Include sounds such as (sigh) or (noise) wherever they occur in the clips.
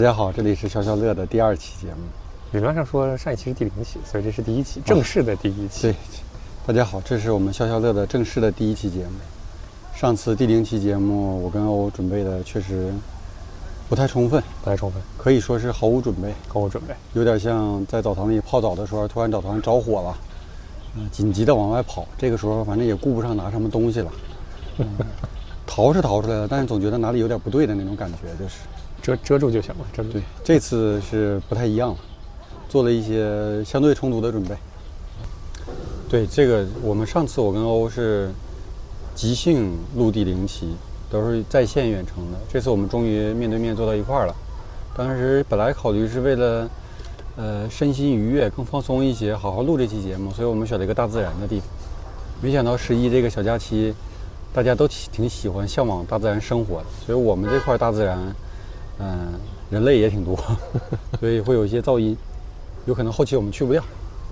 大家好，这里是消消乐的第二期节目。理论上说上一期是第零期，所以这是第一期，正式的第一期。对，大家好，这是我们消消乐的正式的第一期节目。上次第零期节目，我跟欧准备的确实不太充分，不太充分，可以说是毫无准备，毫无准备，有点像在澡堂里泡澡的时候，突然澡堂着火了，嗯、紧急的往外跑，这个时候反正也顾不上拿什么东西了，嗯、(laughs) 逃是逃出来了，但是总觉得哪里有点不对的那种感觉，就是。遮住就行了，遮住。对，这次是不太一样了，做了一些相对充足的准备。对，这个我们上次我跟欧是即兴录第零期，都是在线远程的。这次我们终于面对面坐到一块儿了。当时本来考虑是为了呃身心愉悦、更放松一些，好好录这期节目，所以我们选了一个大自然的地方。没想到十一这个小假期，大家都挺喜欢、向往大自然生活的，所以我们这块大自然。嗯，人类也挺多，(laughs) 所以会有一些噪音，有可能后期我们去不掉，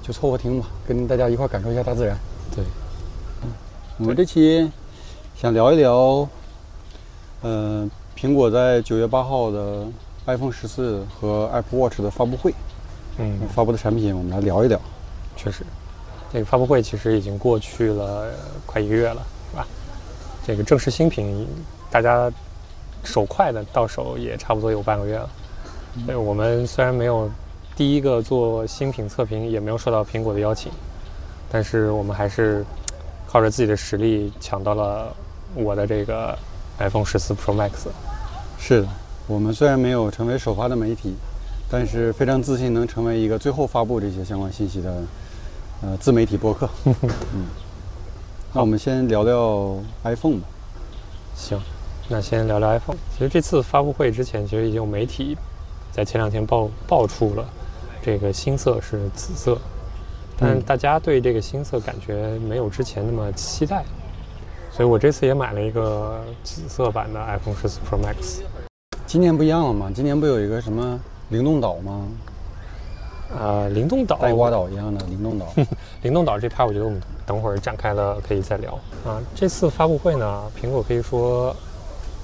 就凑合听吧，跟大家一块感受一下大自然。对，嗯，我们这期想聊一聊，呃，苹果在九月八号的 iPhone 十四和 Apple Watch 的发布会，嗯，发布的产品我们来聊一聊。确实，这个发布会其实已经过去了快一个月了，是吧？这个正式新品，大家。手快的到手也差不多有半个月了。对，我们虽然没有第一个做新品测评，也没有受到苹果的邀请，但是我们还是靠着自己的实力抢到了我的这个 iPhone 十四 Pro Max。是的，我们虽然没有成为首发的媒体，但是非常自信能成为一个最后发布这些相关信息的呃自媒体播客。(laughs) 嗯，那我们先聊聊 iPhone 吧。行。那先聊聊 iPhone。其实这次发布会之前，其实已经有媒体在前两天爆爆出了这个新色是紫色，但大家对这个新色感觉没有之前那么期待，所以我这次也买了一个紫色版的 iPhone 十四 Pro Max。今年不一样了吗？今年不有一个什么灵动岛吗？啊，灵动岛，带瓜岛一样的灵动岛。(laughs) 灵动岛这趴，我觉得我们等会儿展开了可以再聊啊。这次发布会呢，苹果可以说。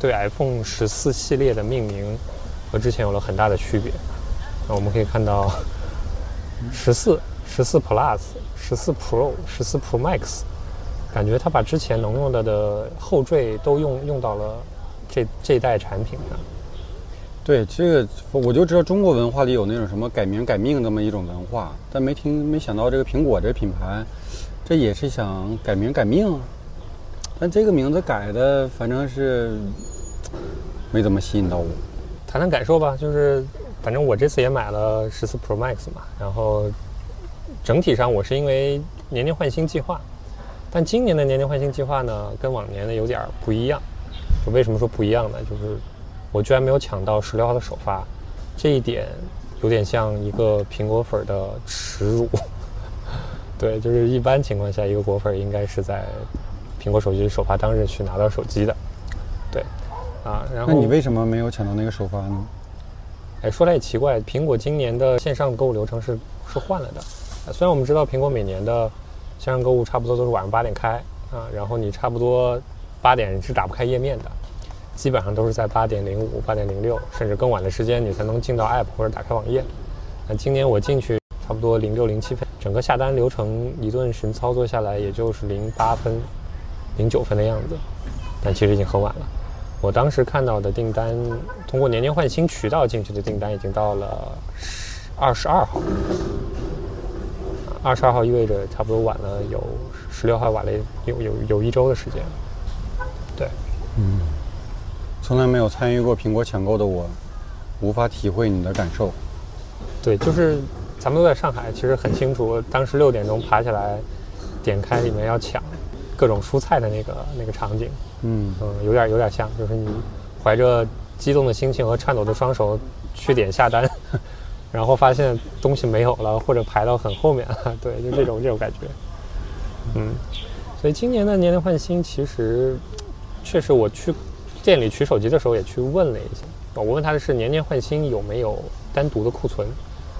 对 iPhone 十四系列的命名和之前有了很大的区别。那我们可以看到，(laughs) 十四、十四 Plus、十四 Pro、十四 Pro Max，感觉它把之前能用的的后缀都用用到了这这代产品上。对，这个我就知道中国文化里有那种什么改名改命这么一种文化，但没听没想到这个苹果这品牌，这也是想改名改命。但这个名字改的，反正是没怎么吸引到我。谈谈感受吧，就是反正我这次也买了十四 Pro Max 嘛，然后整体上我是因为年年换新计划，但今年的年年换新计划呢，跟往年的有点不一样。就为什么说不一样呢？就是我居然没有抢到十六号的首发，这一点有点像一个苹果粉的耻辱。(laughs) 对，就是一般情况下，一个果粉应该是在。苹果手机首发当日去拿到手机的，对，啊，然后那你为什么没有抢到那个首发呢？哎，说来也奇怪，苹果今年的线上购物流程是是换了的。虽然我们知道苹果每年的线上购物差不多都是晚上八点开啊，然后你差不多八点是打不开页面的，基本上都是在八点零五、八点零六，甚至更晚的时间你才能进到 App 或者打开网页。那今年我进去差不多零六零七分，整个下单流程一顿神操作下来，也就是零八分。零九分的样子，但其实已经很晚了。我当时看到的订单，通过年年换新渠道进去的订单已经到了二十二号。二十二号意味着差不多晚了有十六号晚了有有有一周的时间。对，嗯，从来没有参与过苹果抢购的我，无法体会你的感受。对，就是咱们都在上海，其实很清楚，当时六点钟爬起来，点开里面要抢。各种蔬菜的那个那个场景，嗯嗯，有点有点像，就是你怀着激动的心情和颤抖的双手去点下单，(laughs) 然后发现东西没有了，或者排到很后面了，对，就这种这种感觉。嗯，所以今年的年年换新，其实确实我去店里取手机的时候也去问了一下，我问他的是年年换新有没有单独的库存，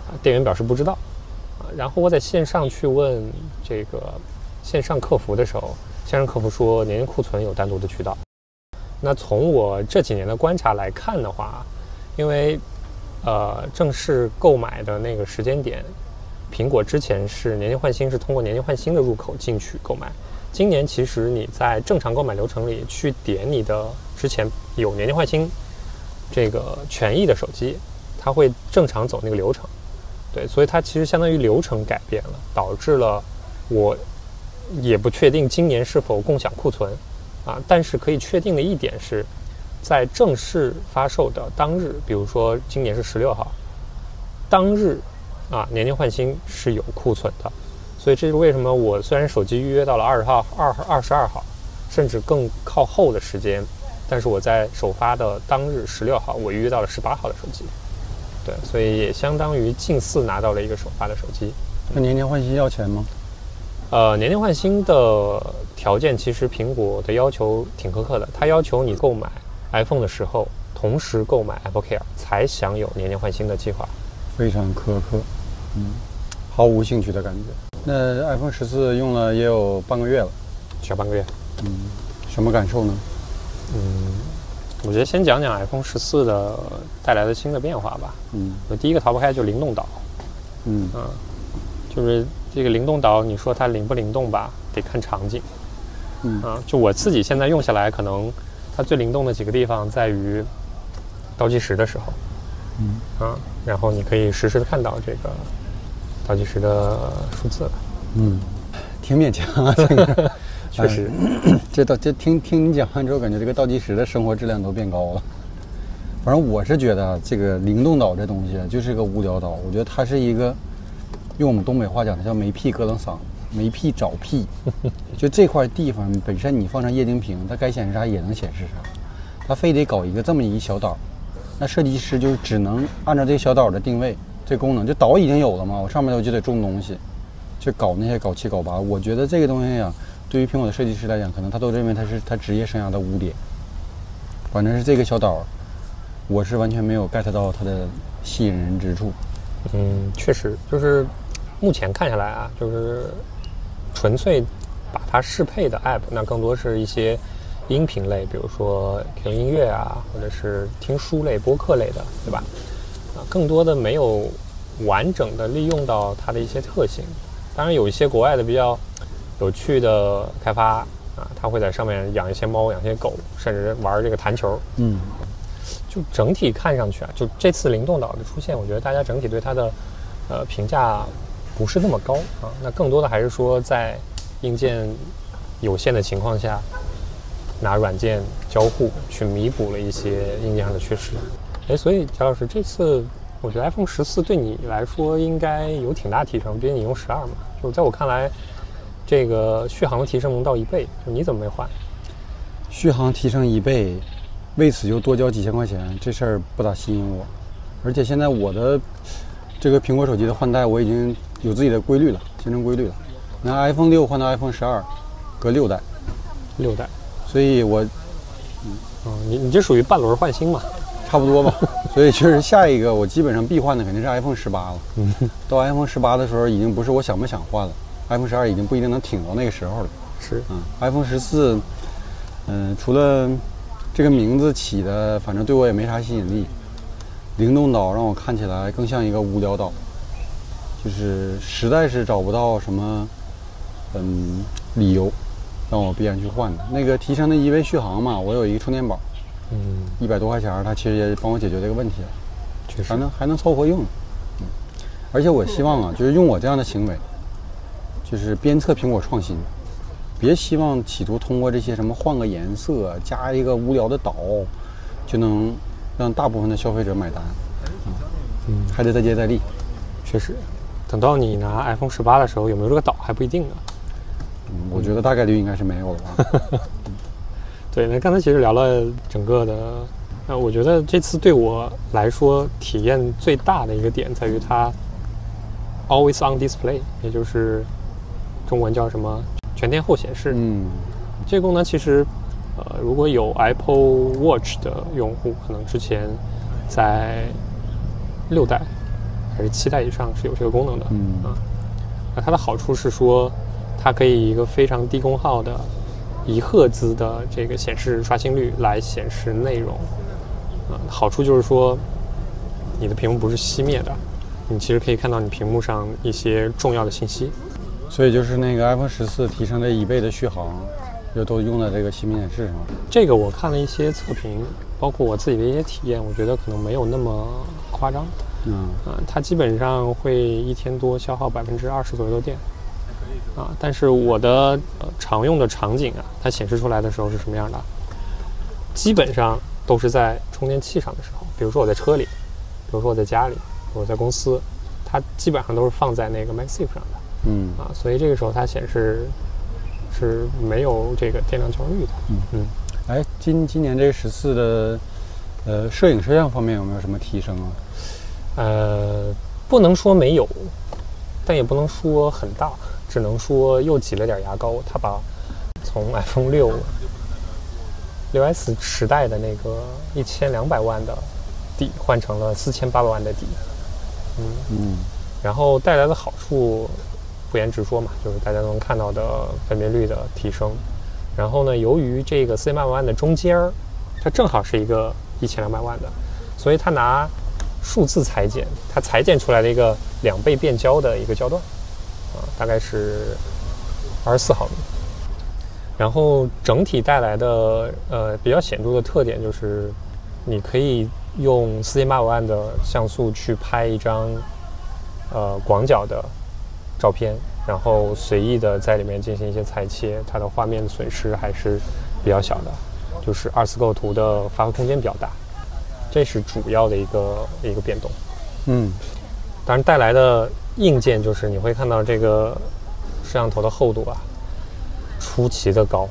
啊店员表示不知道，啊，然后我在线上去问这个。线上客服的时候，线上客服说年年库存有单独的渠道。那从我这几年的观察来看的话，因为呃正式购买的那个时间点，苹果之前是年年换新，是通过年年换新的入口进去购买。今年其实你在正常购买流程里去点你的之前有年年换新这个权益的手机，它会正常走那个流程。对，所以它其实相当于流程改变了，导致了我也不确定今年是否共享库存啊。但是可以确定的一点是，在正式发售的当日，比如说今年是十六号，当日啊年年换新是有库存的。所以这是为什么我虽然手机预约到了二十号、二二十二号，甚至更靠后的时间，但是我在首发的当日十六号，我预约到了十八号的手机。对，所以也相当于近似拿到了一个首发的手机。那年年换新要钱吗？呃，年年换新的条件其实苹果的要求挺苛刻的，它要求你购买 iPhone 的时候同时购买 Apple Care 才享有年年换新的计划。非常苛刻，嗯，毫无兴趣的感觉。那 iPhone 十四用了也有半个月了，小半个月，嗯，什么感受呢？嗯。我觉得先讲讲 iPhone 十四的带来的新的变化吧。嗯，我第一个逃不开就灵动岛。嗯嗯，就是这个灵动岛，你说它灵不灵动吧，得看场景。嗯啊，就我自己现在用下来，可能它最灵动的几个地方在于倒计时的时候。嗯啊，然后你可以实时的看到这个倒计时的数字。嗯，挺勉强啊，这个。(laughs) 确实，这倒这听听你讲完之后，感觉这个倒计时的生活质量都变高了。反正我是觉得这个灵动岛这东西就是个无聊岛。我觉得它是一个用我们东北话讲的叫没屁咯楞嗓，没屁找屁。(laughs) 就这块地方本身你放上液晶屏，它该显示啥也能显示啥。它非得搞一个这么一小岛，那设计师就只能按照这个小岛的定位，这功能就岛已经有了嘛，我上面我就得种东西，去搞那些搞七搞八。我觉得这个东西呀。对于苹果的设计师来讲，可能他都认为他是他职业生涯的污点。反正是这个小岛，我是完全没有 get 到它的吸引人之处。嗯，确实，就是目前看下来啊，就是纯粹把它适配的 app，那更多是一些音频类，比如说听音乐啊，或者是听书类、播客类的，对吧？啊，更多的没有完整的利用到它的一些特性。当然，有一些国外的比较。有趣的开发啊，他会在上面养一些猫，养些狗，甚至玩这个弹球。嗯，就整体看上去啊，就这次灵动岛的出现，我觉得大家整体对它的呃评价不是那么高啊。那更多的还是说在硬件有限的情况下，拿软件交互去弥补了一些硬件上的缺失。哎，所以乔老师，这次我觉得 iPhone 十四对你来说应该有挺大提升，毕竟你用十二嘛。就在我看来。这个续航的提升能到一倍，就你怎么没换？续航提升一倍，为此就多交几千块钱，这事儿不咋吸引我。而且现在我的这个苹果手机的换代，我已经有自己的规律了，形成规律了。拿 iPhone 六换到 iPhone 十二，隔六代，六代。所以我，嗯，你你这属于半轮换新嘛？差不多吧。(laughs) 所以确实下一个我基本上必换的肯定是 iPhone 十八了。嗯，到 iPhone 十八的时候，已经不是我想不想换了。iPhone 十二已经不一定能挺到那个时候了。是，嗯，iPhone 十四，嗯，除了这个名字起的，反正对我也没啥吸引力。灵动岛让我看起来更像一个无聊岛，就是实在是找不到什么，嗯，理由让我必然去换的。那个提升的一倍续航嘛，我有一个充电宝，嗯，一百多块钱，它其实也帮我解决这个问题了，确实，还能还能凑合用。嗯，而且我希望啊，就是用我这样的行为。就是鞭策苹果创新，别希望企图通过这些什么换个颜色、加一个无聊的岛，就能让大部分的消费者买单。嗯，还得再接再厉。确实，等到你拿 iPhone 十八的时候，有没有这个岛还不一定呢。嗯，我觉得大概率应该是没有了吧。(laughs) 对，那刚才其实聊了整个的，那我觉得这次对我来说体验最大的一个点在于它 Always on Display，也就是。中文叫什么？全天候显示。嗯，这个功能其实，呃，如果有 Apple Watch 的用户，可能之前在六代还是七代以上是有这个功能的。嗯啊，那它的好处是说，它可以一个非常低功耗的一赫兹的这个显示刷新率来显示内容。啊，好处就是说，你的屏幕不是熄灭的，你其实可以看到你屏幕上一些重要的信息。所以就是那个 iPhone 十四提升了一倍的续航，又都用在这个熄灭显示上。这个我看了一些测评，包括我自己的一些体验，我觉得可能没有那么夸张。嗯啊，它基本上会一天多消耗百分之二十左右的电。啊，但是我的常用的场景啊，它显示出来的时候是什么样的？基本上都是在充电器上的时候，比如说我在车里，比如说我在家里，我在公司，它基本上都是放在那个 MagSafe 上的。嗯啊，所以这个时候它显示是没有这个电量焦虑的。嗯嗯，哎，今今年这十四的呃摄影摄像方面有没有什么提升啊？呃，不能说没有，但也不能说很大。只能说又挤了点牙膏，他把从 iPhone 六六 S 时代的那个一千两百万的底换成了四千八百万的底，嗯嗯，然后带来的好处不言直说嘛，就是大家都能看到的分辨率的提升。然后呢，由于这个四千八百万的中间儿，它正好是一个一千两百万的，所以它拿数字裁剪，它裁剪出来的一个两倍变焦的一个焦段。啊，大概是二十四毫米，然后整体带来的呃比较显著的特点就是，你可以用四千八百万的像素去拍一张呃广角的照片，然后随意的在里面进行一些裁切，它的画面损失还是比较小的，就是二次构图的发挥空间比较大，这是主要的一个一个变动。嗯，当然带来的。硬件就是你会看到这个摄像头的厚度啊，出奇的高，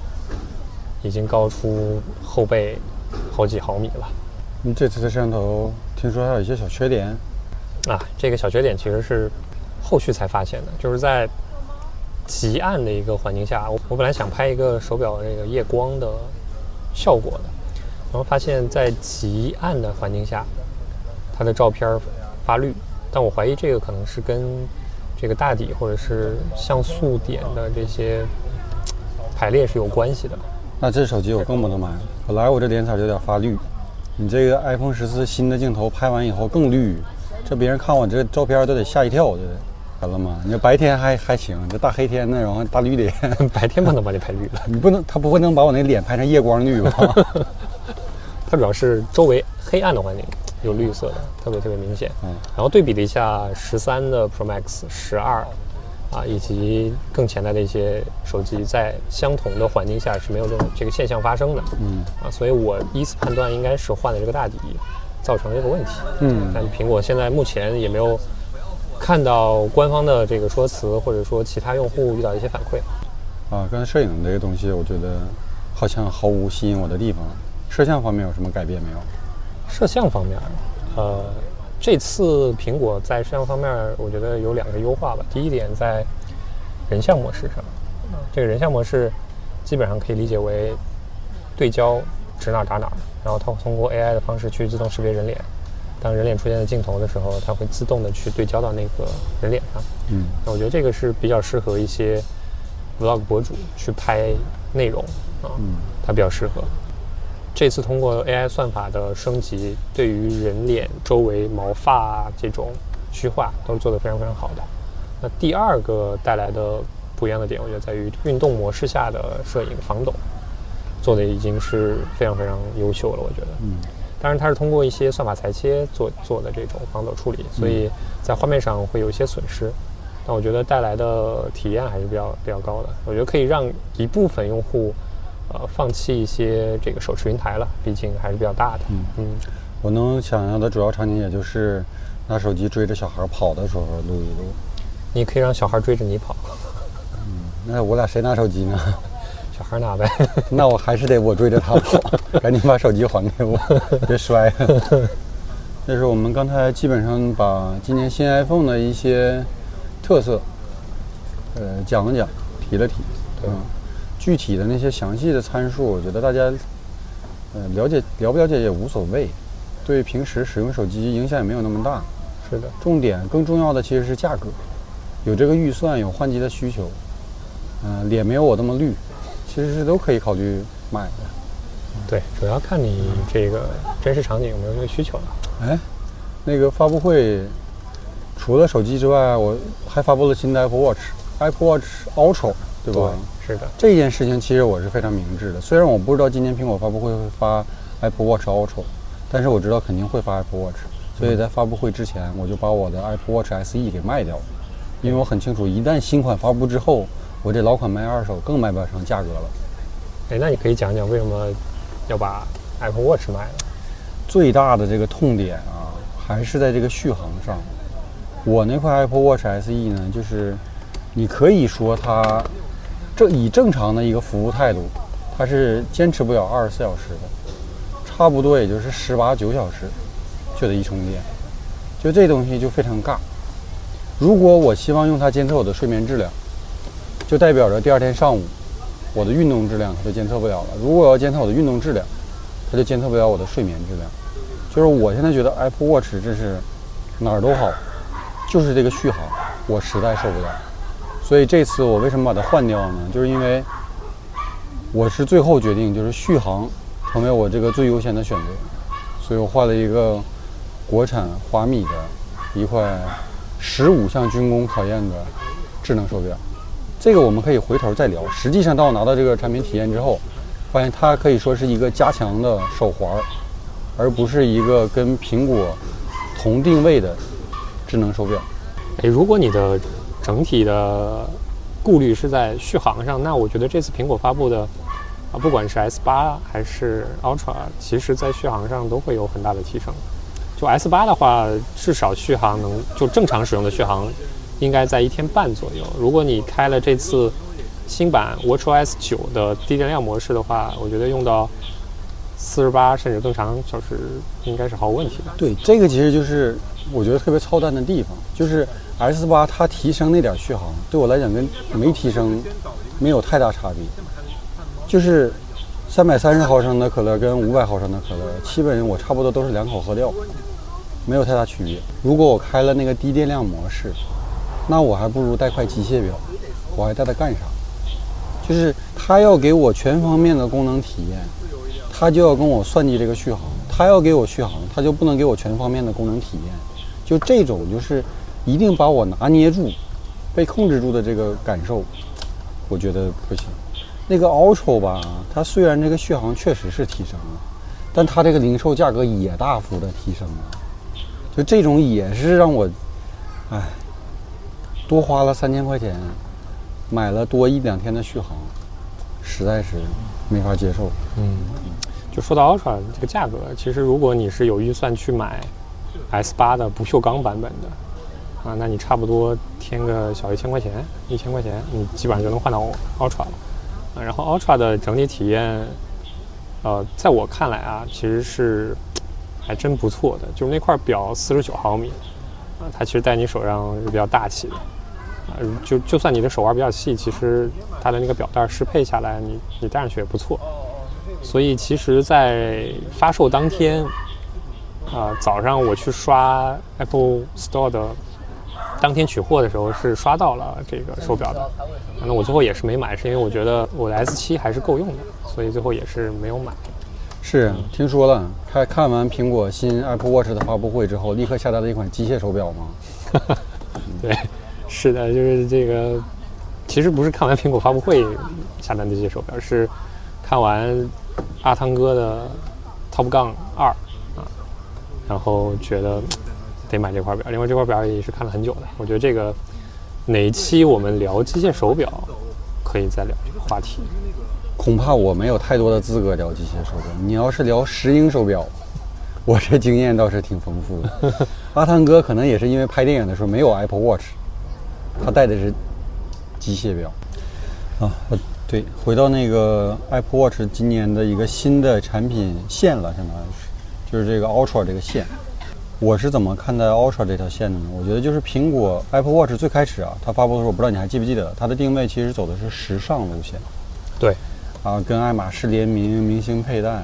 已经高出后背好几毫米了。你这次的摄像头听说还有一些小缺点啊？这个小缺点其实是后续才发现的，就是在极暗的一个环境下，我我本来想拍一个手表这个夜光的效果的，然后发现在极暗的环境下，它的照片发绿。但我怀疑这个可能是跟这个大底或者是像素点的这些排列是有关系的。那这手机我更不能买。本来我这脸色就有点发绿，你这个 iPhone 十四新的镜头拍完以后更绿，这别人看我这照片都得吓一跳，对不对？完了吗？你这白天还还行，这大黑天的，然后大绿脸，(laughs) 白天不能把你拍绿了。(laughs) 你不能，他不会能把我那脸拍成夜光绿吧？(laughs) 它主要是周围黑暗的环境。有绿色的，特别特别明显。嗯，然后对比了一下十三的 Pro Max、十二啊，以及更前代的一些手机，在相同的环境下是没有这种这个现象发生的。嗯，啊，所以我第一次判断应该是换的这个大底造成这个问题。嗯，但苹果现在目前也没有看到官方的这个说辞，或者说其他用户遇到一些反馈。啊，刚才摄影这个东西，我觉得好像毫无吸引我的地方。摄像方面有什么改变没有？摄像方面，呃，这次苹果在摄像方面，我觉得有两个优化吧。第一点，在人像模式上，这个人像模式基本上可以理解为对焦指哪打哪，然后它会通过 AI 的方式去自动识别人脸。当人脸出现在镜头的时候，它会自动的去对焦到那个人脸上。嗯，那我觉得这个是比较适合一些 Vlog 博主去拍内容啊，它比较适合。这次通过 AI 算法的升级，对于人脸周围毛发这种虚化都是做得非常非常好的。那第二个带来的不一样的点，我觉得在于运动模式下的摄影防抖，做的已经是非常非常优秀了。我觉得，嗯，当然它是通过一些算法裁切做做的这种防抖处理，所以在画面上会有一些损失，但我觉得带来的体验还是比较比较高的。我觉得可以让一部分用户。呃，放弃一些这个手持云台了，毕竟还是比较大的。嗯嗯，我能想象的主要场景也就是拿手机追着小孩跑的时候录一录。你可以让小孩追着你跑。嗯，那我俩谁拿手机呢？(laughs) 小孩拿呗。(laughs) 那我还是得我追着他跑，(laughs) 赶紧把手机还给我，别摔了。这是我们刚才基本上把今年新 iPhone 的一些特色，呃，讲了讲，提了提。对。具体的那些详细的参数，我觉得大家，呃，了解了不了解也无所谓，对平时使用手机影响也没有那么大。是的，重点更重要的其实是价格，有这个预算，有换机的需求，嗯，脸没有我那么绿，其实是都可以考虑买的。对，主要看你这个真实场景有没有这个需求了。哎，那个发布会除了手机之外，我还发布了新的 Apple Watch，Apple Watch Ultra，对吧？是的。这件事情其实我是非常明智的。虽然我不知道今年苹果发布会会发 Apple Watch Ultra，但是我知道肯定会发 Apple Watch，所以在发布会之前我就把我的 Apple Watch SE 给卖掉了，因为我很清楚，一旦新款发布之后，我这老款卖二手更卖不上价格了。哎，那你可以讲讲为什么要把 Apple Watch 卖了？最大的这个痛点啊，还是在这个续航上。我那块 Apple Watch SE 呢，就是你可以说它正以正常的一个服务态度，它是坚持不了二十四小时的，差不多也就是十八九小时就得一充电。就这东西就非常尬。如果我希望用它监测我的睡眠质量，就代表着第二天上午。我的运动质量它就监测不了了。如果要监测我的运动质量，它就监测不了我的睡眠质量。就是我现在觉得 Apple Watch 真是哪儿都好，就是这个续航我实在受不了。所以这次我为什么把它换掉呢？就是因为我是最后决定，就是续航成为我这个最优先的选择。所以我换了一个国产华米的一块十五项军工考验的智能手表。这个我们可以回头再聊。实际上，当我拿到这个产品体验之后，发现它可以说是一个加强的手环，而不是一个跟苹果同定位的智能手表。诶，如果你的整体的顾虑是在续航上，那我觉得这次苹果发布的啊，不管是 S 八还是 Ultra，其实在续航上都会有很大的提升。就 S 八的话，至少续航能就正常使用的续航。应该在一天半左右。如果你开了这次新版 WatchOS 九的低电量模式的话，我觉得用到四十八甚至更长小时应该是毫无问题的。对，这个其实就是我觉得特别操蛋的地方，就是 S 八它提升那点续航，对我来讲跟没提升没有太大差别。就是三百三十毫升的可乐跟五百毫升的可乐，基本我差不多都是两口喝掉，没有太大区别。如果我开了那个低电量模式，那我还不如带块机械表，我还带它干啥？就是它要给我全方面的功能体验，它就要跟我算计这个续航。它要给我续航，它就不能给我全方面的功能体验。就这种就是一定把我拿捏住、被控制住的这个感受，我觉得不行。那个 Ultra 吧，它虽然这个续航确实是提升了，但它这个零售价格也大幅的提升了。就这种也是让我，哎。多花了三千块钱，买了多一两天的续航，实在是没法接受。嗯，就说到 Ultra 这个价格，其实如果你是有预算去买 S 八的不锈钢版本的，啊，那你差不多添个小一千块钱，一千块钱，你基本上就能换到 Ultra 了。啊，然后 Ultra 的整体体验，呃，在我看来啊，其实是还真不错的。就是那块表四十九毫米，啊，它其实戴你手上是比较大气的。啊，就就算你的手腕比较细，其实它的那个表带适配下来，你你戴上去也不错。所以其实，在发售当天，啊，早上我去刷 Apple Store 的当天取货的时候，是刷到了这个手表的。那我最后也是没买，是因为我觉得我的 S7 还是够用的，所以最后也是没有买。是听说了，看看完苹果新 Apple Watch 的发布会之后，立刻下单了一款机械手表吗？(laughs) 对。是的，就是这个，其实不是看完苹果发布会下单这些手表，是看完阿汤哥的 Top 杠二啊，然后觉得 (tsk) 得买这块表。另外这块表也是看了很久的。我觉得这个哪一期我们聊机械手表，可以再聊这个话题。恐怕我没有太多的资格聊机械手表。你要是聊石英手表，我这经验倒是挺丰富的。(laughs) 阿汤哥可能也是因为拍电影的时候没有 Apple Watch。他戴的是机械表啊，对，回到那个 Apple Watch 今年的一个新的产品线了，相当于是，就是这个 Ultra 这个线。我是怎么看待 Ultra 这条线的呢？我觉得就是苹果 Apple Watch 最开始啊，它发布的时候，我不知道你还记不记得，它的定位其实走的是时尚路线。对，啊，跟爱马仕联名，明星佩戴。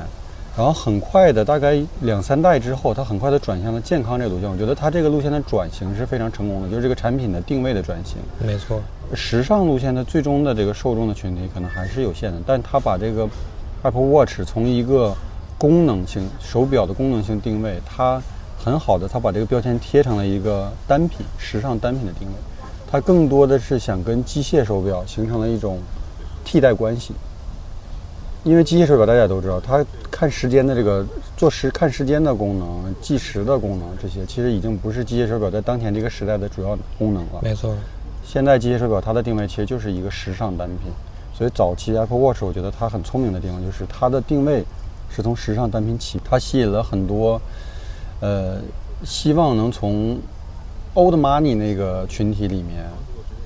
然后很快的，大概两三代之后，它很快的转向了健康这个路线。我觉得它这个路线的转型是非常成功的，就是这个产品的定位的转型。没错，时尚路线的最终的这个受众的群体可能还是有限的，但它把这个 Apple Watch 从一个功能性手表的功能性定位，它很好的，它把这个标签贴成了一个单品、时尚单品的定位。它更多的是想跟机械手表形成了一种替代关系。因为机械手表大家都知道，它看时间的这个做时看时间的功能、计时的功能，这些其实已经不是机械手表在当前这个时代的主要功能了。没错。现在机械手表它的定位其实就是一个时尚单品，所以早期 Apple Watch 我觉得它很聪明的地方就是它的定位是从时尚单品起，它吸引了很多呃希望能从 old money 那个群体里面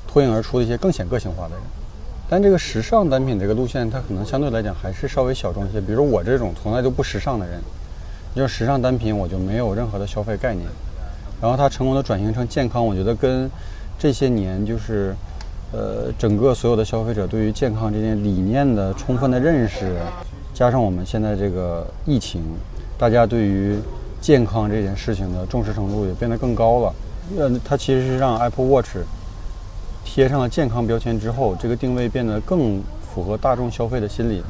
脱颖而出的一些更显个性化的人。但这个时尚单品这个路线，它可能相对来讲还是稍微小众一些。比如我这种从来就不时尚的人，就是时尚单品我就没有任何的消费概念。然后它成功的转型成健康，我觉得跟这些年就是呃整个所有的消费者对于健康这件理念的充分的认识，加上我们现在这个疫情，大家对于健康这件事情的重视程度也变得更高了。呃，它其实是让 Apple Watch。贴上了健康标签之后，这个定位变得更符合大众消费的心理。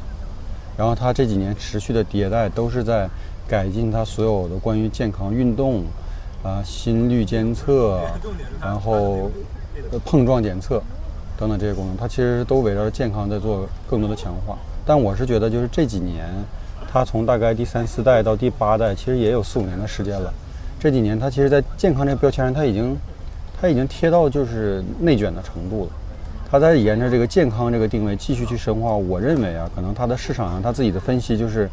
然后它这几年持续的迭代，都是在改进它所有的关于健康运动、啊心率监测，然后碰撞检测等等这些功能，它其实都围绕着健康在做更多的强化。但我是觉得，就是这几年，它从大概第三四代到第八代，其实也有四五年的时间了。这几年，它其实在健康这个标签上，它已经。它已经贴到就是内卷的程度了，它在沿着这个健康这个定位继续去深化。我认为啊，可能它的市场上它自己的分析就是，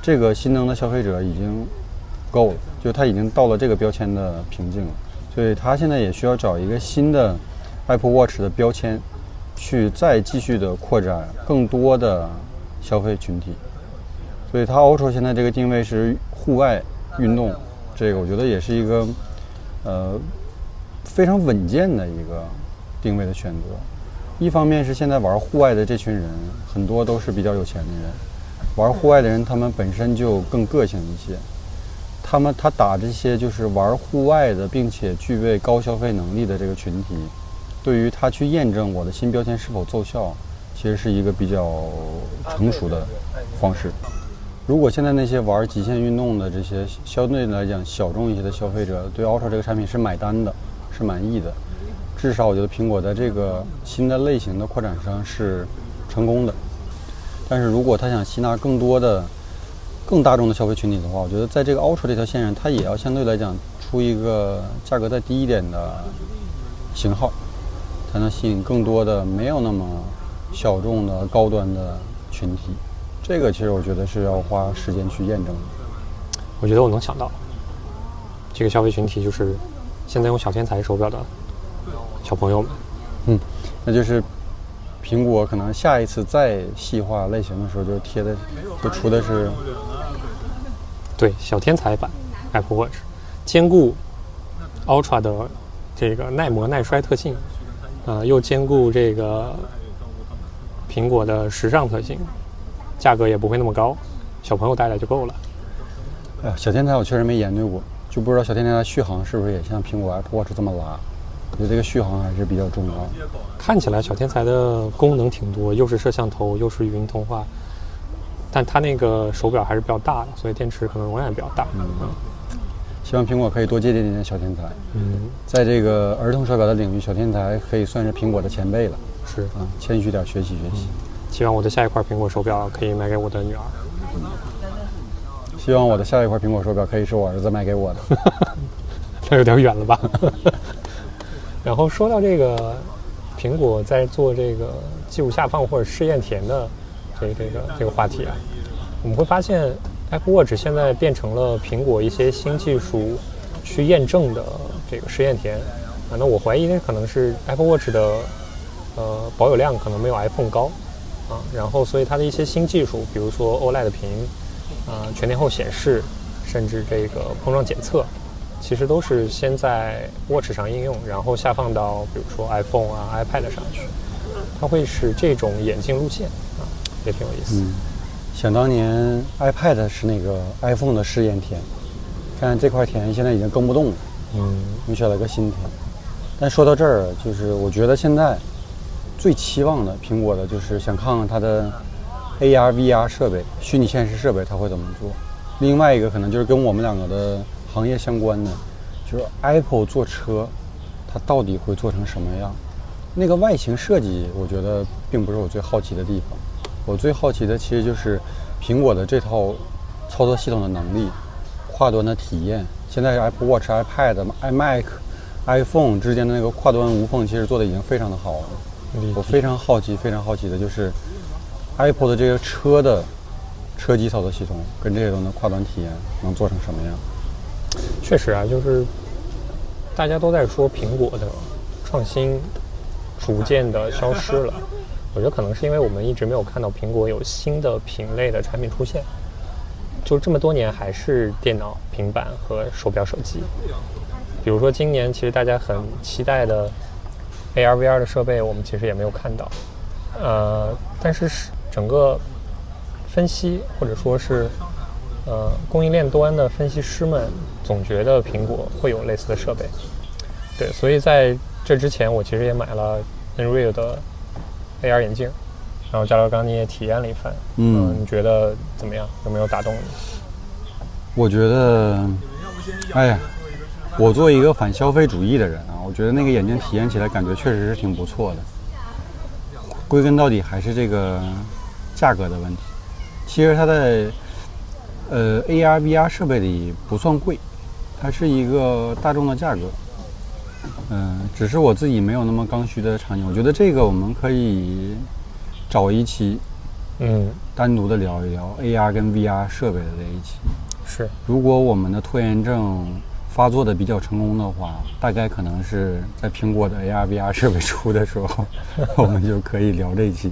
这个新增的消费者已经够了，就它已经到了这个标签的瓶颈了，所以它现在也需要找一个新的 Apple Watch 的标签，去再继续的扩展更多的消费群体。所以它 Ultra 现在这个定位是户外运动，这个我觉得也是一个呃。非常稳健的一个定位的选择，一方面是现在玩户外的这群人很多都是比较有钱的人，玩户外的人他们本身就更个性一些，他们他打这些就是玩户外的并且具备高消费能力的这个群体，对于他去验证我的新标签是否奏效，其实是一个比较成熟的方式。如果现在那些玩极限运动的这些相对来讲小众一些的消费者对 Ultra 这个产品是买单的。是满意的，至少我觉得苹果在这个新的类型的扩展上是成功的。但是如果他想吸纳更多的、更大众的消费群体的话，我觉得在这个 Ultra 这条线上，它也要相对来讲出一个价格再低一点的型号，才能吸引更多的没有那么小众的高端的群体。这个其实我觉得是要花时间去验证的。我觉得我能想到，这个消费群体就是。现在用小天才手表的小朋友们，嗯，那就是苹果可能下一次再细化类型的时候，就贴的就出的是对小天才版 Apple Watch，兼顾 Ultra 的这个耐磨耐摔特性，呃，又兼顾这个苹果的时尚特性，价格也不会那么高，小朋友戴戴就够了。哎呀，小天才我确实没研究过。就不知道小天才的续航是不是也像苹果 Apple Watch 这么拉？我觉得这个续航还是比较重要。看起来小天才的功能挺多，又是摄像头，又是语音通话，但它那个手表还是比较大的，所以电池可能容量也比较大。嗯，希望苹果可以多借鉴借鉴小天才。嗯，在这个儿童手表的领域，小天才可以算是苹果的前辈了。是啊，谦虚点，学习学习。希望我的下一块苹果手表可以买给我的女儿。希望我的下一块苹果手表可以是我儿子买给我的，(laughs) 那有点远了吧？(laughs) 然后说到这个，苹果在做这个技术下放或者试验田的这个这个这个话题啊，我们会发现 Apple Watch 现在变成了苹果一些新技术去验证的这个试验田啊。那我怀疑那可能是 Apple Watch 的呃保有量可能没有 iPhone 高啊，然后所以它的一些新技术，比如说 OLED 屏。呃，全天候显示，甚至这个碰撞检测，其实都是先在 Watch 上应用，然后下放到比如说 iPhone 啊、iPad 上去。它会是这种眼镜路线啊，也挺有意思。嗯，想当年 iPad 是那个 iPhone 的试验田，看这块田现在已经耕不动了。嗯，又选了个新田。但说到这儿，就是我觉得现在最期望的苹果的，就是想看看它的。AR、VR 设备、虚拟现实设备，它会怎么做？另外一个可能就是跟我们两个的行业相关的，就是 Apple 做车，它到底会做成什么样？那个外形设计，我觉得并不是我最好奇的地方。我最好奇的其实就是苹果的这套操作系统的能力、跨端的体验。现在 Apple Watch、iPad、iMac、iPhone 之间的那个跨端无缝，其实做的已经非常的好了。我非常好奇，非常好奇的就是 Apple 的这个车的车机操作系统跟这些东西的跨端体验能做成什么样？确实啊，就是大家都在说苹果的创新逐渐的消失了。我觉得可能是因为我们一直没有看到苹果有新的品类的产品出现，就这么多年还是电脑、平板和手表、手机。比如说今年其实大家很期待的。AR、VR 的设备我们其实也没有看到，呃，但是是整个分析或者说是呃供应链端的分析师们总觉得苹果会有类似的设备，对，所以在这之前我其实也买了 Nreal 的 AR 眼镜，然后加勒刚你也体验了一番，嗯，你觉得怎么样？有没有打动你？我觉得，哎呀，我作为一个反消费主义的人啊。我觉得那个眼镜体验起来感觉确实是挺不错的。归根到底还是这个价格的问题。其实它在呃 AR VR 设备里不算贵，它是一个大众的价格。嗯，只是我自己没有那么刚需的场景。我觉得这个我们可以找一期，嗯，单独的聊一聊 AR 跟 VR 设备的这一期。是。如果我们的拖延症。发作的比较成功的话，大概可能是在苹果的 AR VR 设备出的时候，我们就可以聊这一期。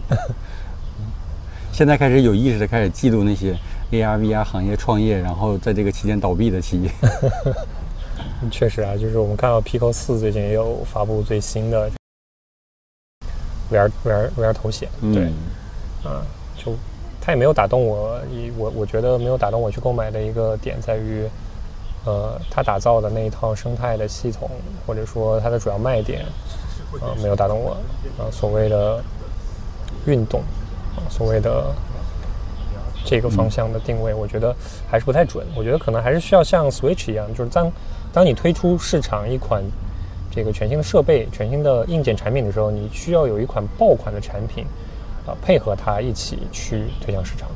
(laughs) 现在开始有意识的开始记录那些 AR VR 行业创业，然后在这个期间倒闭的企业。(laughs) 确实啊，就是我们看到 Pico 四最近也有发布最新的 VR VR VR 头显，对，啊，就它也没有打动我，以我我觉得没有打动我去购买的一个点在于。呃，他打造的那一套生态的系统，或者说它的主要卖点，呃，没有打动我。呃，所谓的运动，所谓的这个方向的定位，我觉得还是不太准。我觉得可能还是需要像 Switch 一样，就是当当你推出市场一款这个全新的设备、全新的硬件产品的时候，你需要有一款爆款的产品啊，配合它一起去推向市场。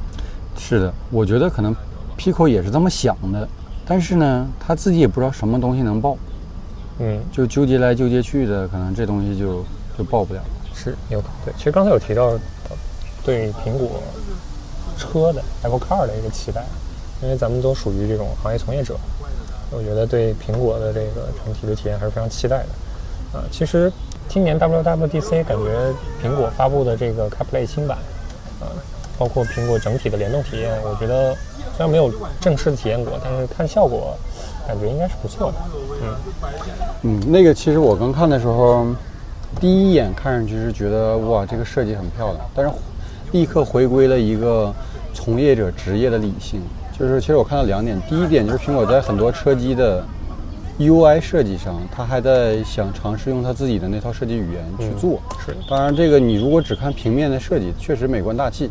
是的，我觉得可能 Pico 也是这么想的。但是呢，他自己也不知道什么东西能爆，嗯，就纠结来纠结去的，可能这东西就就爆不了。是，有可能。对，其实刚才有提到对苹果车的 Apple Car 的一个期待，因为咱们都属于这种行业从业者，我觉得对苹果的这个整体的体验还是非常期待的。啊，其实今年 WWDC 感觉苹果发布的这个 CarPlay 新版，啊，包括苹果整体的联动体验，我觉得。虽然没有正式的体验过，但是看效果，感觉应该是不错的。嗯嗯，那个其实我刚看的时候，第一眼看上去是觉得哇，这个设计很漂亮，但是立刻回归了一个从业者职业的理性。就是其实我看到两点，第一点就是苹果在很多车机的 UI 设计上，它还在想尝试用它自己的那套设计语言去做。是，当然这个你如果只看平面的设计，确实美观大气。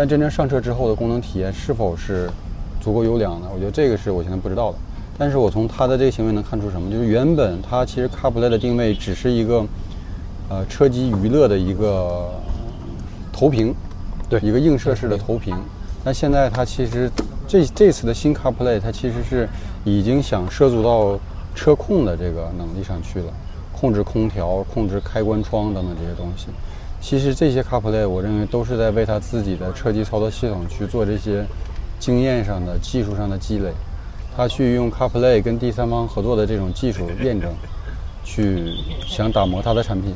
但真正上车之后的功能体验是否是足够优良的？我觉得这个是我现在不知道的。但是我从它的这个行为能看出什么？就是原本它其实 CarPlay 的定位只是一个呃车机娱乐的一个投屏，对，一个映射式的投屏。但现在它其实这这次的新 CarPlay 它其实是已经想涉足到车控的这个能力上去了，控制空调、控制开关窗等等这些东西。其实这些 CarPlay，我认为都是在为他自己的车机操作系统去做这些经验上的、技术上的积累。他去用 CarPlay 跟第三方合作的这种技术验证，去想打磨他的产品，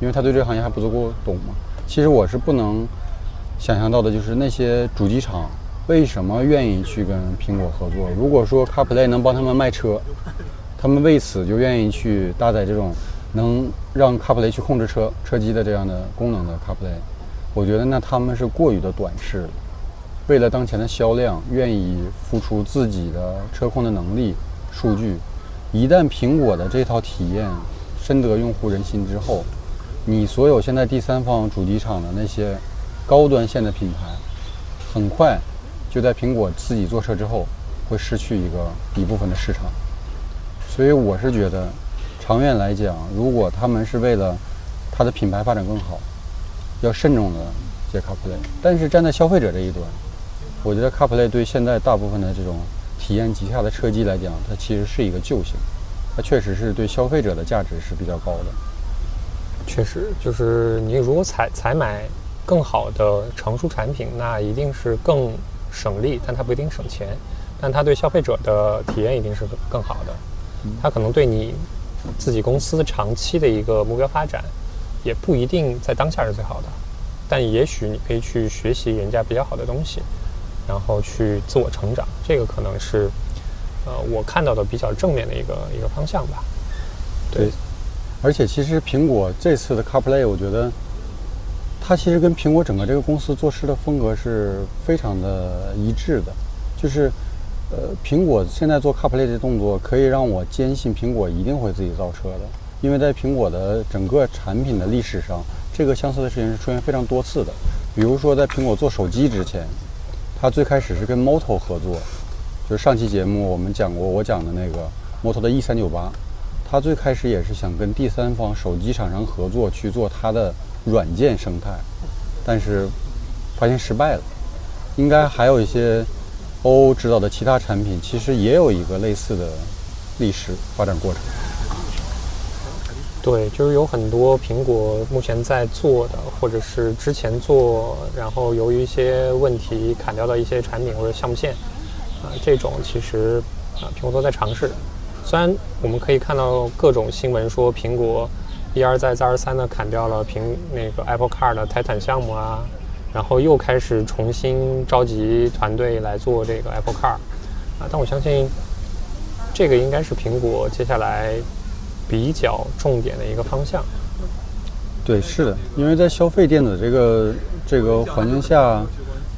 因为他对这个行业还不足够懂嘛。其实我是不能想象到的，就是那些主机厂为什么愿意去跟苹果合作。如果说 CarPlay 能帮他们卖车，他们为此就愿意去搭载这种。能让 CarPlay 去控制车车机的这样的功能的 CarPlay，我觉得那他们是过于的短视了。为了当前的销量，愿意付出自己的车控的能力、数据。一旦苹果的这套体验深得用户人心之后，你所有现在第三方主机厂的那些高端线的品牌，很快就在苹果自己做车之后，会失去一个一部分的市场。所以我是觉得，长远来讲，如果他们是为了它的品牌发展更好，要慎重的接 CarPlay。但是站在消费者这一端，我觉得 CarPlay 对现在大部分的这种体验极差的车机来讲，它其实是一个救星。它确实是对消费者的价值是比较高的。确实，就是你如果采采买更好的成熟产品，那一定是更省力，但它不一定省钱。但它对消费者的体验一定是更好的。它可能对你自己公司长期的一个目标发展，也不一定在当下是最好的。但也许你可以去学习人家比较好的东西，然后去自我成长。这个可能是呃我看到的比较正面的一个一个方向吧。对。而且，其实苹果这次的 CarPlay，我觉得它其实跟苹果整个这个公司做事的风格是非常的一致的。就是，呃，苹果现在做 CarPlay 的动作，可以让我坚信苹果一定会自己造车的。因为在苹果的整个产品的历史上，这个相似的事情是出现非常多次的。比如说，在苹果做手机之前，它最开始是跟 Moto 合作，就是上期节目我们讲过，我讲的那个 Moto 的 E 三九八。它最开始也是想跟第三方手机厂商合作去做它的软件生态，但是发现失败了。应该还有一些欧指导的其他产品，其实也有一个类似的历史发展过程。对，就是有很多苹果目前在做的，或者是之前做，然后由于一些问题砍掉的一些产品或者项目线，啊，这种其实啊，苹果都在尝试。虽然我们可以看到各种新闻说苹果一而再再而三的砍掉了苹那个 Apple Car 的财产项目啊，然后又开始重新召集团队来做这个 Apple Car 啊，但我相信这个应该是苹果接下来比较重点的一个方向。对，是的，因为在消费电子这个这个环境下，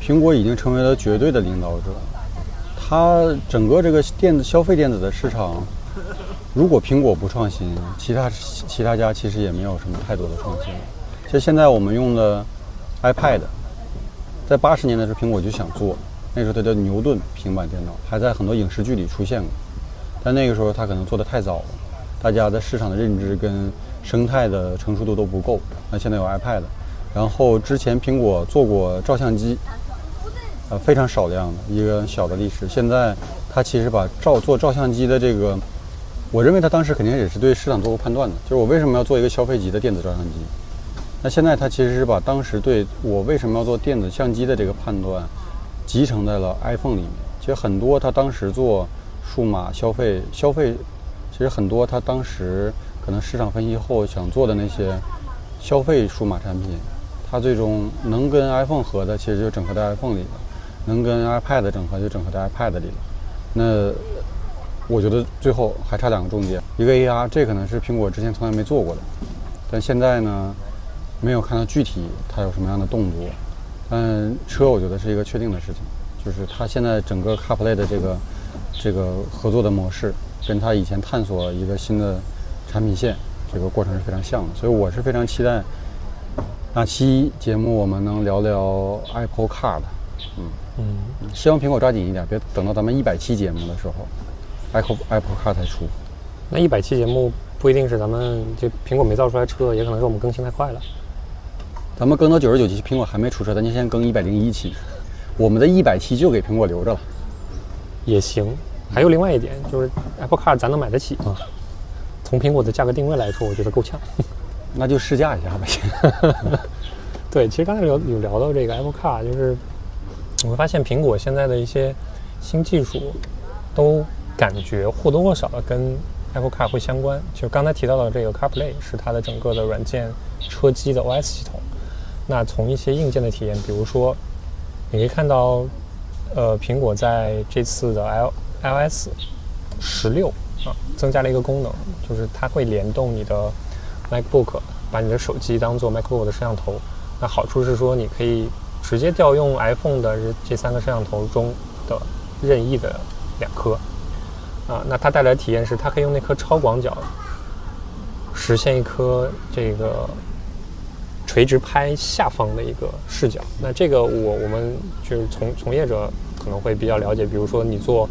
苹果已经成为了绝对的领导者。它整个这个电子消费电子的市场。如果苹果不创新，其他其他家其实也没有什么太多的创新。其实现在我们用的 iPad，在八十年的时候苹果就想做，那时候它叫牛顿平板电脑，还在很多影视剧里出现过。但那个时候它可能做的太早了，大家在市场的认知跟生态的成熟度都不够。那现在有 iPad，然后之前苹果做过照相机，呃，非常少量的一个小的历史。现在它其实把照做照相机的这个。我认为它当时肯定也是对市场做过判断的，就是我为什么要做一个消费级的电子照相机？那现在他其实是把当时对我为什么要做电子相机的这个判断，集成在了 iPhone 里面。其实很多他当时做数码消费消费，其实很多他当时可能市场分析后想做的那些消费数码产品，他最终能跟 iPhone 合的，其实就整合在 iPhone 里了；能跟 iPad 整合就整合在 iPad 里了。那。我觉得最后还差两个重点，一个 AR，这可能是苹果之前从来没做过的，但现在呢，没有看到具体它有什么样的动作。但，车我觉得是一个确定的事情，就是它现在整个 CarPlay 的这个这个合作的模式，跟它以前探索一个新的产品线这个过程是非常像的，所以我是非常期待那期节目我们能聊聊 Apple Car 的。嗯嗯，希望苹果抓紧一点，别等到咱们一百期节目的时候。Apple Apple Car 才出，那一百期节目不一定是咱们就苹果没造出来车，也可能是我们更新太快了。咱们更到九十九期，苹果还没出车，咱就先更一百零一期。我们的一百期就给苹果留着了，也行。还有另外一点就是 Apple Car 咱能买得起吗？从苹果的价格定位来说，我觉得够呛。(laughs) 那就试驾一下呗。(laughs) 对，其实刚才有有聊到这个 Apple Car，就是我会发现苹果现在的一些新技术都。感觉或多或少的跟 Apple Car 会相关。就刚才提到的这个 CarPlay 是它的整个的软件车机的 OS 系统。那从一些硬件的体验，比如说，你可以看到，呃，苹果在这次的 L iOS 十六啊，增加了一个功能，就是它会联动你的 MacBook，把你的手机当做 MacBook 的摄像头。那好处是说，你可以直接调用 iPhone 的这三个摄像头中的任意的两颗。啊，那它带来的体验是，它可以用那颗超广角实现一颗这个垂直拍下方的一个视角。那这个我我们就是从从业者可能会比较了解，比如说你做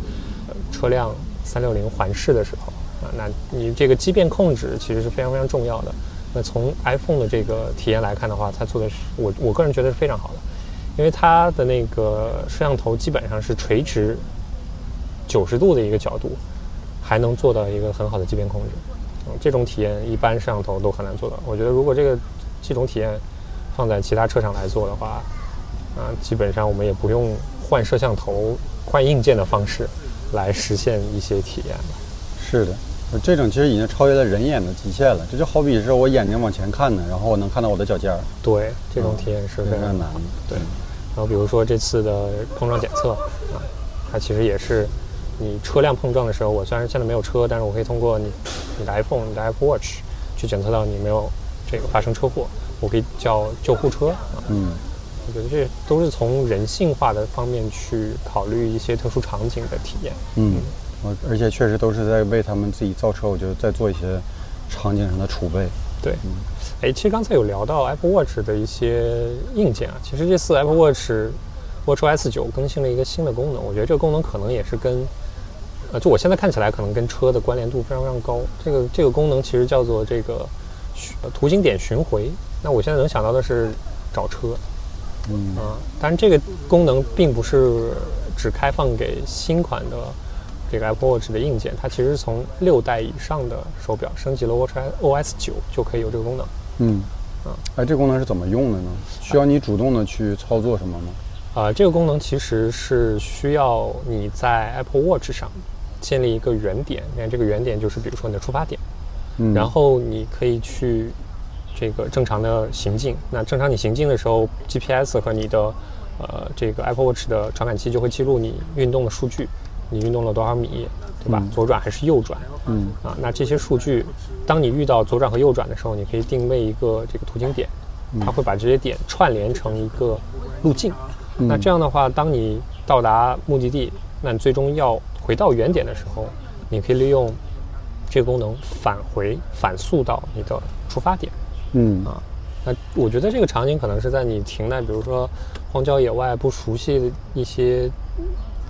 呃车辆三六零环视的时候啊，那你这个畸变控制其实是非常非常重要的。那从 iPhone 的这个体验来看的话，它做的是我我个人觉得是非常好的，因为它的那个摄像头基本上是垂直九十度的一个角度，还能做到一个很好的畸变控制。嗯，这种体验一般摄像头都很难做到。我觉得如果这个这种体验放在其他车上来做的话，啊，基本上我们也不用换摄像头、换硬件的方式来实现一些体验了。是的。这种其实已经超越了人眼的极限了，这就好比是我眼睛往前看呢，然后我能看到我的脚尖儿。对，这种体验是非常难的。对，然后比如说这次的碰撞检测啊，它其实也是你车辆碰撞的时候，我虽然现在没有车，但是我可以通过你你的 iPhone、你的 Apple Watch 去检测到你没有这个发生车祸，我可以叫救护车。嗯，我觉得这都是从人性化的方面去考虑一些特殊场景的体验。嗯。我而且确实都是在为他们自己造车，我觉得在做一些场景上的储备。对，嗯，哎，其实刚才有聊到 Apple Watch 的一些硬件啊，其实这次 Apple Watch WatchOS 九更新了一个新的功能，我觉得这个功能可能也是跟，呃，就我现在看起来可能跟车的关联度非常非常高。这个这个功能其实叫做这个图景点巡回。那我现在能想到的是找车，嗯啊，当然这个功能并不是只开放给新款的。这个 Apple Watch 的硬件，它其实从六代以上的手表升级了 Watch OS 九就可以有这个功能。嗯，啊，哎，这个功能是怎么用的呢？需要你主动的去操作什么吗？啊，这个功能其实是需要你在 Apple Watch 上建立一个原点，你看这个原点就是比如说你的出发点，嗯，然后你可以去这个正常的行进。那正常你行进的时候，GPS 和你的呃这个 Apple Watch 的传感器就会记录你运动的数据。你运动了多少米，对吧？左转还是右转？嗯啊，那这些数据，当你遇到左转和右转的时候，你可以定位一个这个途经点，它会把这些点串联成一个路径。那这样的话，当你到达目的地，那你最终要回到原点的时候，你可以利用这个功能返回返速到你的出发点。嗯啊，那我觉得这个场景可能是在你停在比如说荒郊野外不熟悉的一些。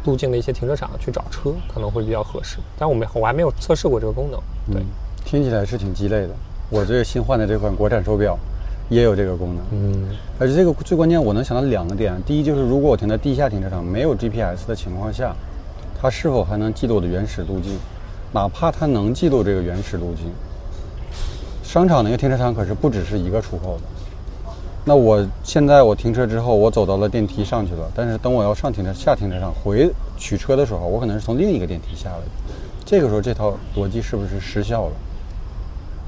路径的一些停车场去找车可能会比较合适，但我们我还没有测试过这个功能。对，听起来是挺鸡肋的。我这个新换的这款国产手表也有这个功能。嗯，而且这个最关键，我能想到两个点。第一就是，如果我停在地下停车场没有 GPS 的情况下，它是否还能记录我的原始路径？哪怕它能记录这个原始路径，商场那个停车场可是不只是一个出口的。那我现在我停车之后，我走到了电梯上去了。但是等我要上停车下停车场回取车的时候，我可能是从另一个电梯下来的。这个时候这套逻辑是不是失效了？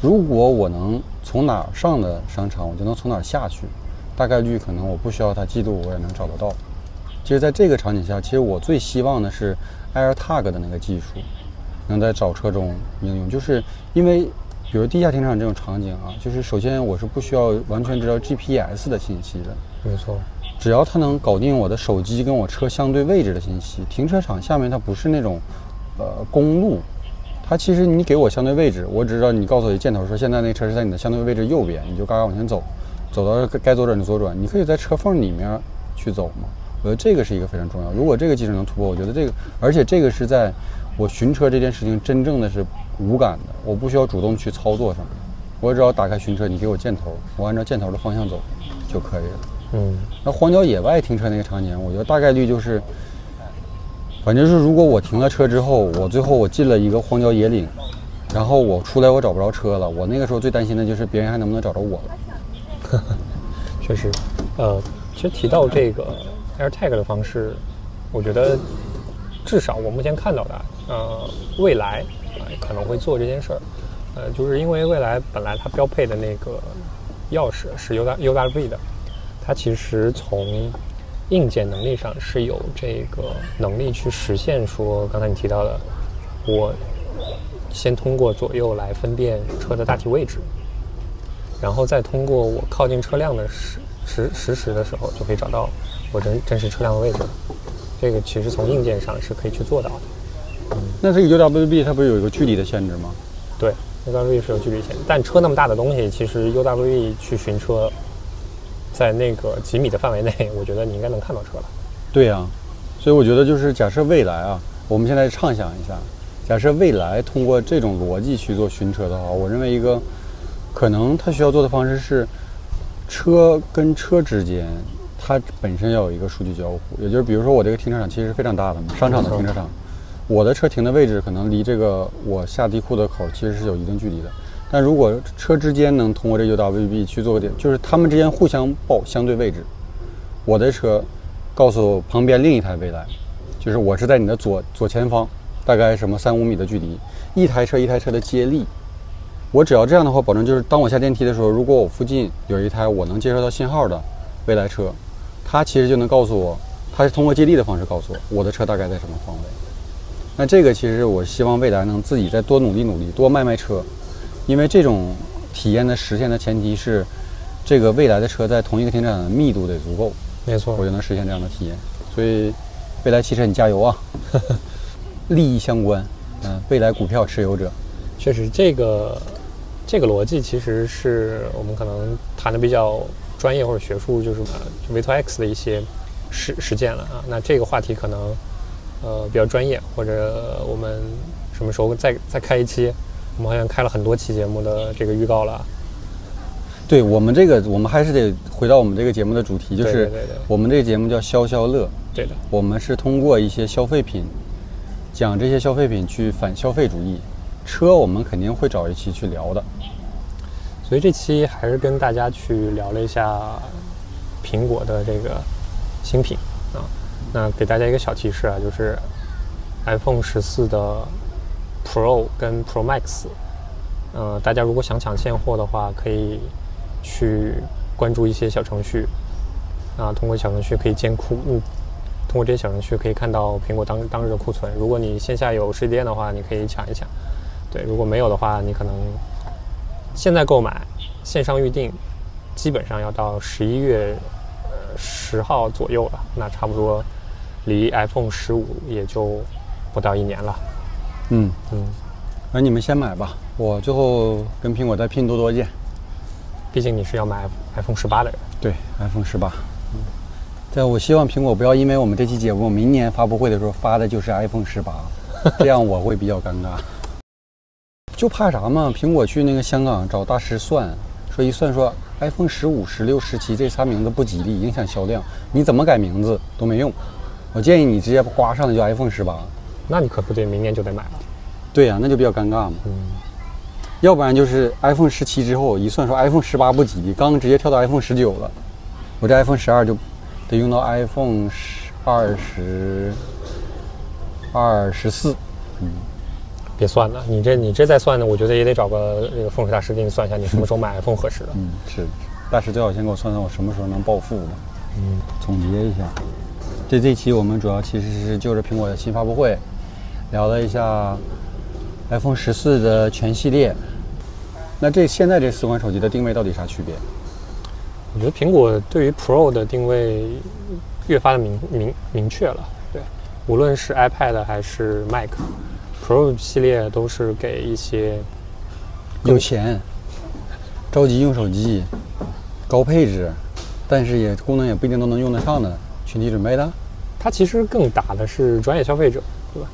如果我能从哪儿上的商场，我就能从哪儿下去，大概率可能我不需要它记录，我也能找得到。其实，在这个场景下，其实我最希望的是 AirTag 的那个技术，能在找车中应用，就是因为。比如地下停车场这种场景啊，就是首先我是不需要完全知道 GPS 的信息的，没错，只要它能搞定我的手机跟我车相对位置的信息。停车场下面它不是那种，呃，公路，它其实你给我相对位置，我只知道你告诉我箭头说现在那车是在你的相对位置右边，你就嘎嘎往前走，走到该左转就左转，你可以在车缝里面去走嘛。我觉得这个是一个非常重要。如果这个技术能突破，我觉得这个，而且这个是在我寻车这件事情真正的是。无感的，我不需要主动去操作什么，我只要打开寻车，你给我箭头，我按照箭头的方向走就可以了。嗯，那荒郊野外停车那个场景，我觉得大概率就是，反正是如果我停了车之后，我最后我进了一个荒郊野岭，然后我出来我找不着车了，我那个时候最担心的就是别人还能不能找着我了。(laughs) 确实，呃，其实提到这个 AirTag 的方式，我觉得至少我目前看到的，呃，未来。可能会做这件事儿，呃，就是因为未来本来它标配的那个钥匙是 U W U W V 的，它其实从硬件能力上是有这个能力去实现说刚才你提到的，我先通过左右来分辨车的大体位置，然后再通过我靠近车辆的实实实时的时候就可以找到我真真实车辆的位置，这个其实从硬件上是可以去做到的。嗯那这个 UWB 它不是有一个距离的限制吗？对，UWB 是有距离限制，但车那么大的东西，其实 UWB 去寻车，在那个几米的范围内，(laughs) 我觉得你应该能看到车了。对呀，所以我觉得就是假设未来啊我们现在畅想一下，假设未来通过这种逻辑去做寻车的话，我认为一个可能它需要做的方式是，车跟车之间，它本身要有一个数据交互，也就是比如说我这个停车场其实是非常大的嘛，商场的停车场，我的车停的位置可能离这个我下地库的口其实是有一定距离的。但如果车之间能通过这 UWB 去做个点，就是他们之间互相报相对位置，我的车告诉旁边另一台未来，就是我是在你的左左前方，大概什么三五米的距离，一台车一台车的接力，我只要这样的话，保证就是当我下电梯的时候，如果我附近有一台我能接收到信号的未来车，它其实就能告诉我，它是通过接力的方式告诉我我的车大概在什么方位。那这个其实我希望未来能自己再多努力努力，多卖卖车。因为这种体验的实现的前提是，这个未来的车在同一个停车场的密度得足够，没错，我就能实现这样的体验。所以，未来汽车你加油啊！(laughs) 利益相关，嗯，未来股票持有者，确实这个这个逻辑其实是我们可能谈的比较专业或者学术，就是就 V to X 的一些实实践了啊。那这个话题可能呃比较专业，或者我们什么时候再再开一期？我们好像开了很多期节目的这个预告了。对我们这个，我们还是得回到我们这个节目的主题，就是我们这个节目叫消消乐。对的，我们是通过一些消费品，讲这些消费品去反消费主义。车我们肯定会找一期去聊的。所以这期还是跟大家去聊了一下苹果的这个新品啊。那给大家一个小提示啊，就是 iPhone 十四的。Pro 跟 Pro Max，呃，大家如果想抢现货的话，可以去关注一些小程序，啊，通过小程序可以监库，嗯，通过这些小程序可以看到苹果当当日的库存。如果你线下有实体店的话，你可以抢一抢。对，如果没有的话，你可能现在购买线上预定，基本上要到十一月呃十号左右了，那差不多离 iPhone 十五也就不到一年了。嗯嗯，那你们先买吧，我最后跟苹果再拼多多见。毕竟你是要买 iPhone 十八的人。对，iPhone 十八。嗯，对，我希望苹果不要因为我们这期节目明年发布会的时候发的就是 iPhone 十八，(laughs) 这样我会比较尴尬。就怕啥嘛？苹果去那个香港找大师算，说一算说 iPhone 十五、十六、十七这仨名字不吉利，影响销量，你怎么改名字都没用。我建议你直接刮上来就 iPhone 十八。那你可不得，明年就得买了。对呀，那就比较尴尬嘛。嗯。要不然就是 iPhone 十七之后一算说 iPhone 十八不吉利，刚直接跳到 iPhone 十九了。我这 iPhone 十二就得用到 iPhone 十二十二十四。嗯。别算了，你这你这再算呢，我觉得也得找个这个风水大师给你算一下，你什么时候买 iPhone 合适的。嗯，是。大师最好先给我算算我什么时候能暴富吧。嗯。总结一下。这这期我们主要其实是就着苹果的新发布会，聊了一下 iPhone 十四的全系列。那这现在这四款手机的定位到底啥区别？我觉得苹果对于 Pro 的定位越发的明明明确了。对，无论是 iPad 还是 Mac，Pro 系列都是给一些有钱、着急用手机、高配置，但是也功能也不一定都能用得上的群体准备的。它其实更打的是专业消费者，对吧？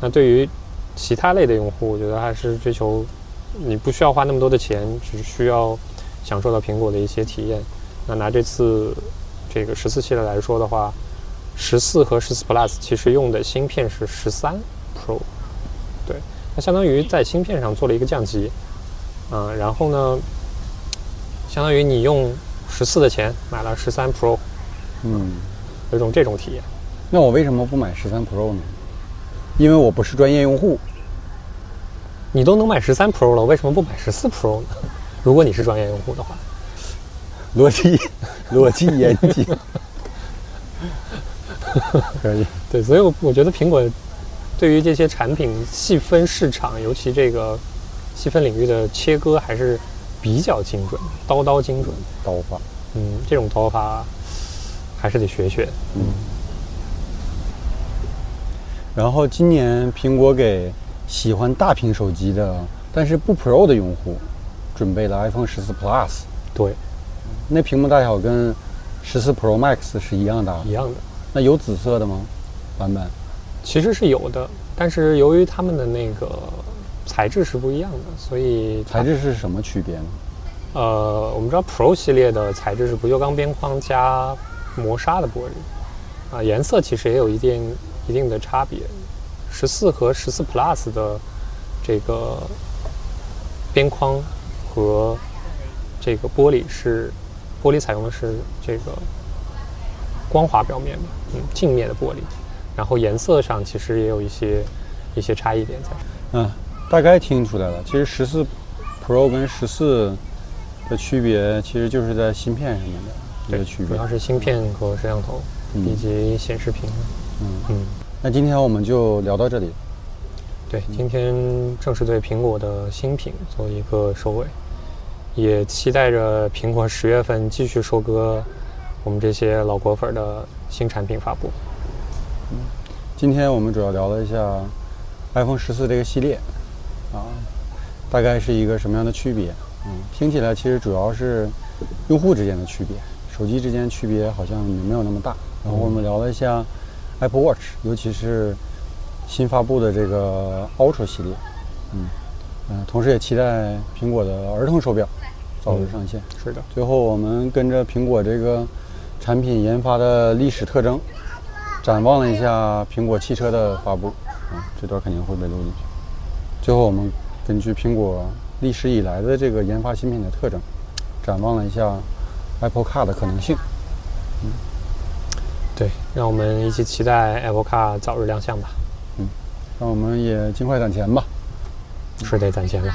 那对于其他类的用户，我觉得还是追求你不需要花那么多的钱，只需要享受到苹果的一些体验。那拿这次这个十四系列来说的话，十四和十四 Plus 其实用的芯片是十三 Pro，对，那相当于在芯片上做了一个降级，嗯，然后呢，相当于你用十四的钱买了十三 Pro，嗯，有种这种体验。那我为什么不买十三 Pro 呢？因为我不是专业用户。你都能买十三 Pro 了，为什么不买十四 Pro 呢？如果你是专业用户的话，逻辑逻辑严谨，(laughs) 可以。对，所以我我觉得苹果对于这些产品细分市场，尤其这个细分领域的切割还是比较精准，刀刀精准，刀法。嗯，这种刀法还是得学学。嗯。然后今年苹果给喜欢大屏手机的，但是不 Pro 的用户，准备了 iPhone 十四 Plus。对，那屏幕大小跟十四 Pro Max 是一样大。一样的。那有紫色的吗？版本？其实是有的，但是由于它们的那个材质是不一样的，所以材质是什么区别呢？呃，我们知道 Pro 系列的材质是不锈钢边框加磨砂的玻璃，啊，颜色其实也有一定一定的差别。十四和十四 Plus 的这个边框和这个玻璃是玻璃采用的是这个光滑表面的，嗯，镜面的玻璃，然后颜色上其实也有一些一些差异点在。嗯，大概听出来了。其实十四 Pro 跟十四的区别其实就是在芯片上面的一个区别，主要是芯片和摄像头以及显示屏。嗯嗯。那今天我们就聊到这里。对，今天正式对苹果的新品做一个收尾，也期待着苹果十月份继续收割我们这些老果粉的新产品发布。嗯，今天我们主要聊了一下 iPhone 十四这个系列，啊，大概是一个什么样的区别？嗯，听起来其实主要是用户之间的区别，手机之间区别好像也没有那么大。然后我们聊了一下 Apple Watch，尤其是新发布的这个 Ultra 系列，嗯嗯，同时也期待苹果的儿童手表早日上线。是的。最后我们跟着苹果这个产品研发的历史特征，展望了一下苹果汽车的发布，啊，这段肯定会被录进去。最后我们根据苹果。历史以来的这个研发新品的特征，展望了一下 Apple Car 的可能性。嗯，对，让我们一起期待 Apple Car 早日亮相吧。嗯，让我们也尽快攒钱吧。是得攒钱了，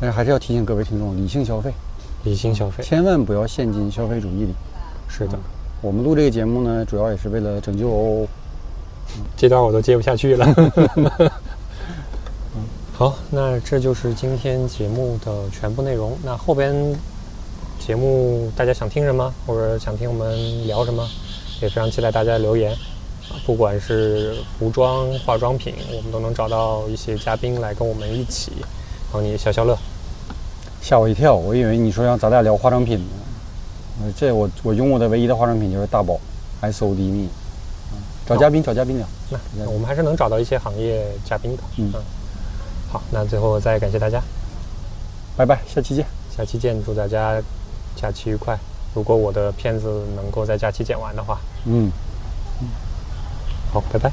但是还是要提醒各位听众理性消费，理性消费，千万不要陷进消费主义里。是的，我们录这个节目呢，主要也是为了拯救哦。这段我都接不下去了。(laughs) 好，那这就是今天节目的全部内容。那后边节目大家想听什么，或者想听我们聊什么，也非常期待大家留言。啊，不管是服装、化妆品，我们都能找到一些嘉宾来跟我们一起帮你消消乐。吓我一跳，我以为你说让咱俩聊化妆品呢。这我我用过的唯一的化妆品就是大宝 S O D 蜜。找嘉宾，找嘉宾聊。那我们还是能找到一些行业嘉宾的。嗯。好，那最后再感谢大家，拜拜，下期见，下期见，祝大家假期愉快。如果我的片子能够在假期剪完的话，嗯，嗯，好，拜拜。